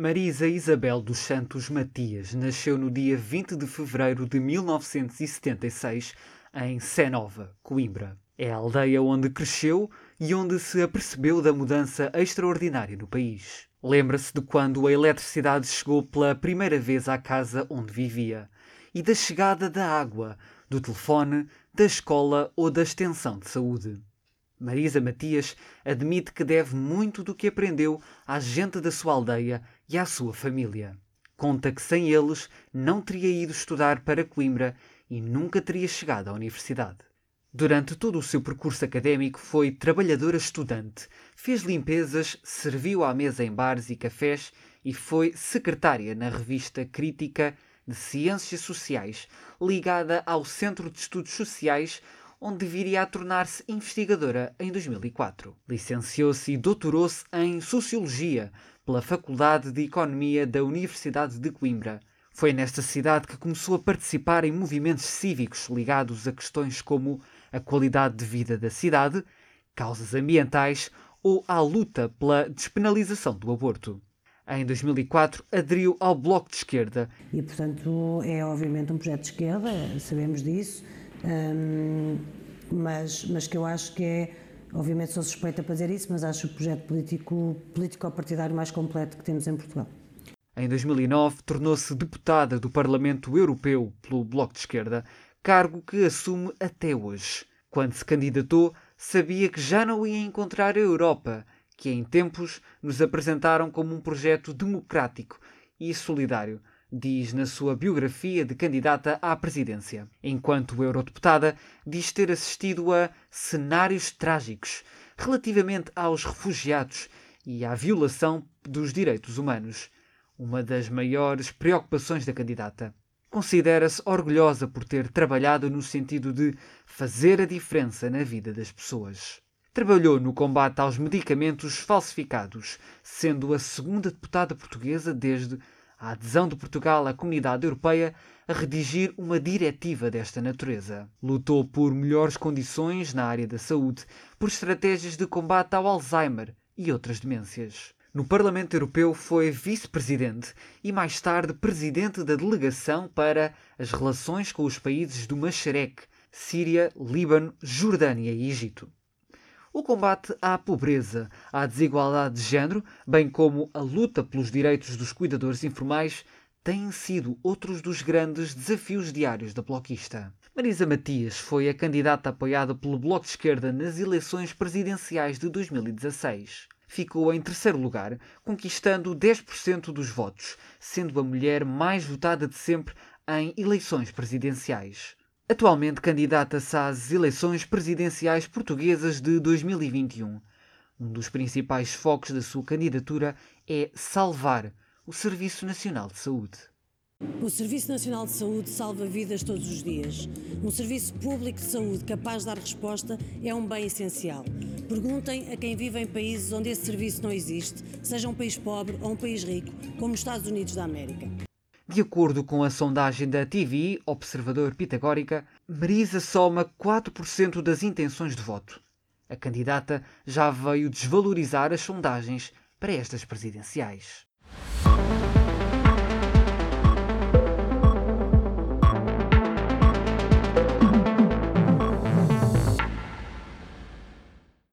Marisa Isabel dos Santos Matias nasceu no dia 20 de fevereiro de 1976 em Senova, Coimbra. É a aldeia onde cresceu e onde se apercebeu da mudança extraordinária no país. Lembra-se de quando a eletricidade chegou pela primeira vez à casa onde vivia e da chegada da água, do telefone, da escola ou da extensão de saúde. Marisa Matias admite que deve muito do que aprendeu à gente da sua aldeia e à sua família. Conta que sem eles não teria ido estudar para Coimbra e nunca teria chegado à universidade. Durante todo o seu percurso académico foi trabalhadora estudante, fez limpezas, serviu à mesa em bares e cafés e foi secretária na revista crítica de Ciências Sociais, ligada ao Centro de Estudos Sociais, onde viria a tornar-se investigadora em 2004. Licenciou-se e doutorou-se em Sociologia pela Faculdade de Economia da Universidade de Coimbra. Foi nesta cidade que começou a participar em movimentos cívicos ligados a questões como a qualidade de vida da cidade, causas ambientais ou à luta pela despenalização do aborto. Em 2004, aderiu ao Bloco de Esquerda. E, portanto, é obviamente um projeto de esquerda, sabemos disso, um, mas, mas que eu acho que é, obviamente sou suspeita para dizer isso, mas acho o projeto político, político-partidário mais completo que temos em Portugal. Em 2009, tornou-se deputada do Parlamento Europeu pelo Bloco de Esquerda, cargo que assume até hoje. Quando se candidatou, sabia que já não ia encontrar a Europa, que em tempos nos apresentaram como um projeto democrático e solidário, diz na sua biografia de candidata à presidência. Enquanto eurodeputada, diz ter assistido a cenários trágicos relativamente aos refugiados e à violação dos direitos humanos, uma das maiores preocupações da candidata. Considera-se orgulhosa por ter trabalhado no sentido de fazer a diferença na vida das pessoas. Trabalhou no combate aos medicamentos falsificados, sendo a segunda deputada portuguesa desde a adesão de Portugal à Comunidade Europeia a redigir uma diretiva desta natureza. Lutou por melhores condições na área da saúde, por estratégias de combate ao Alzheimer e outras demências. No Parlamento Europeu foi vice-presidente e mais tarde presidente da delegação para as relações com os países do Masharec, Síria, Líbano, Jordânia e Egito o combate à pobreza, à desigualdade de género, bem como a luta pelos direitos dos cuidadores informais, têm sido outros dos grandes desafios diários da bloquista. Marisa Matias foi a candidata apoiada pelo Bloco de Esquerda nas eleições presidenciais de 2016. Ficou em terceiro lugar, conquistando 10% dos votos, sendo a mulher mais votada de sempre em eleições presidenciais. Atualmente candidata-se às eleições presidenciais portuguesas de 2021. Um dos principais focos da sua candidatura é salvar o Serviço Nacional de Saúde. O Serviço Nacional de Saúde salva vidas todos os dias. Um serviço público de saúde capaz de dar resposta é um bem essencial. Perguntem a quem vive em países onde esse serviço não existe, seja um país pobre ou um país rico, como os Estados Unidos da América. De acordo com a sondagem da TV Observador Pitagórica, Marisa soma 4% das intenções de voto. A candidata já veio desvalorizar as sondagens para estas presidenciais.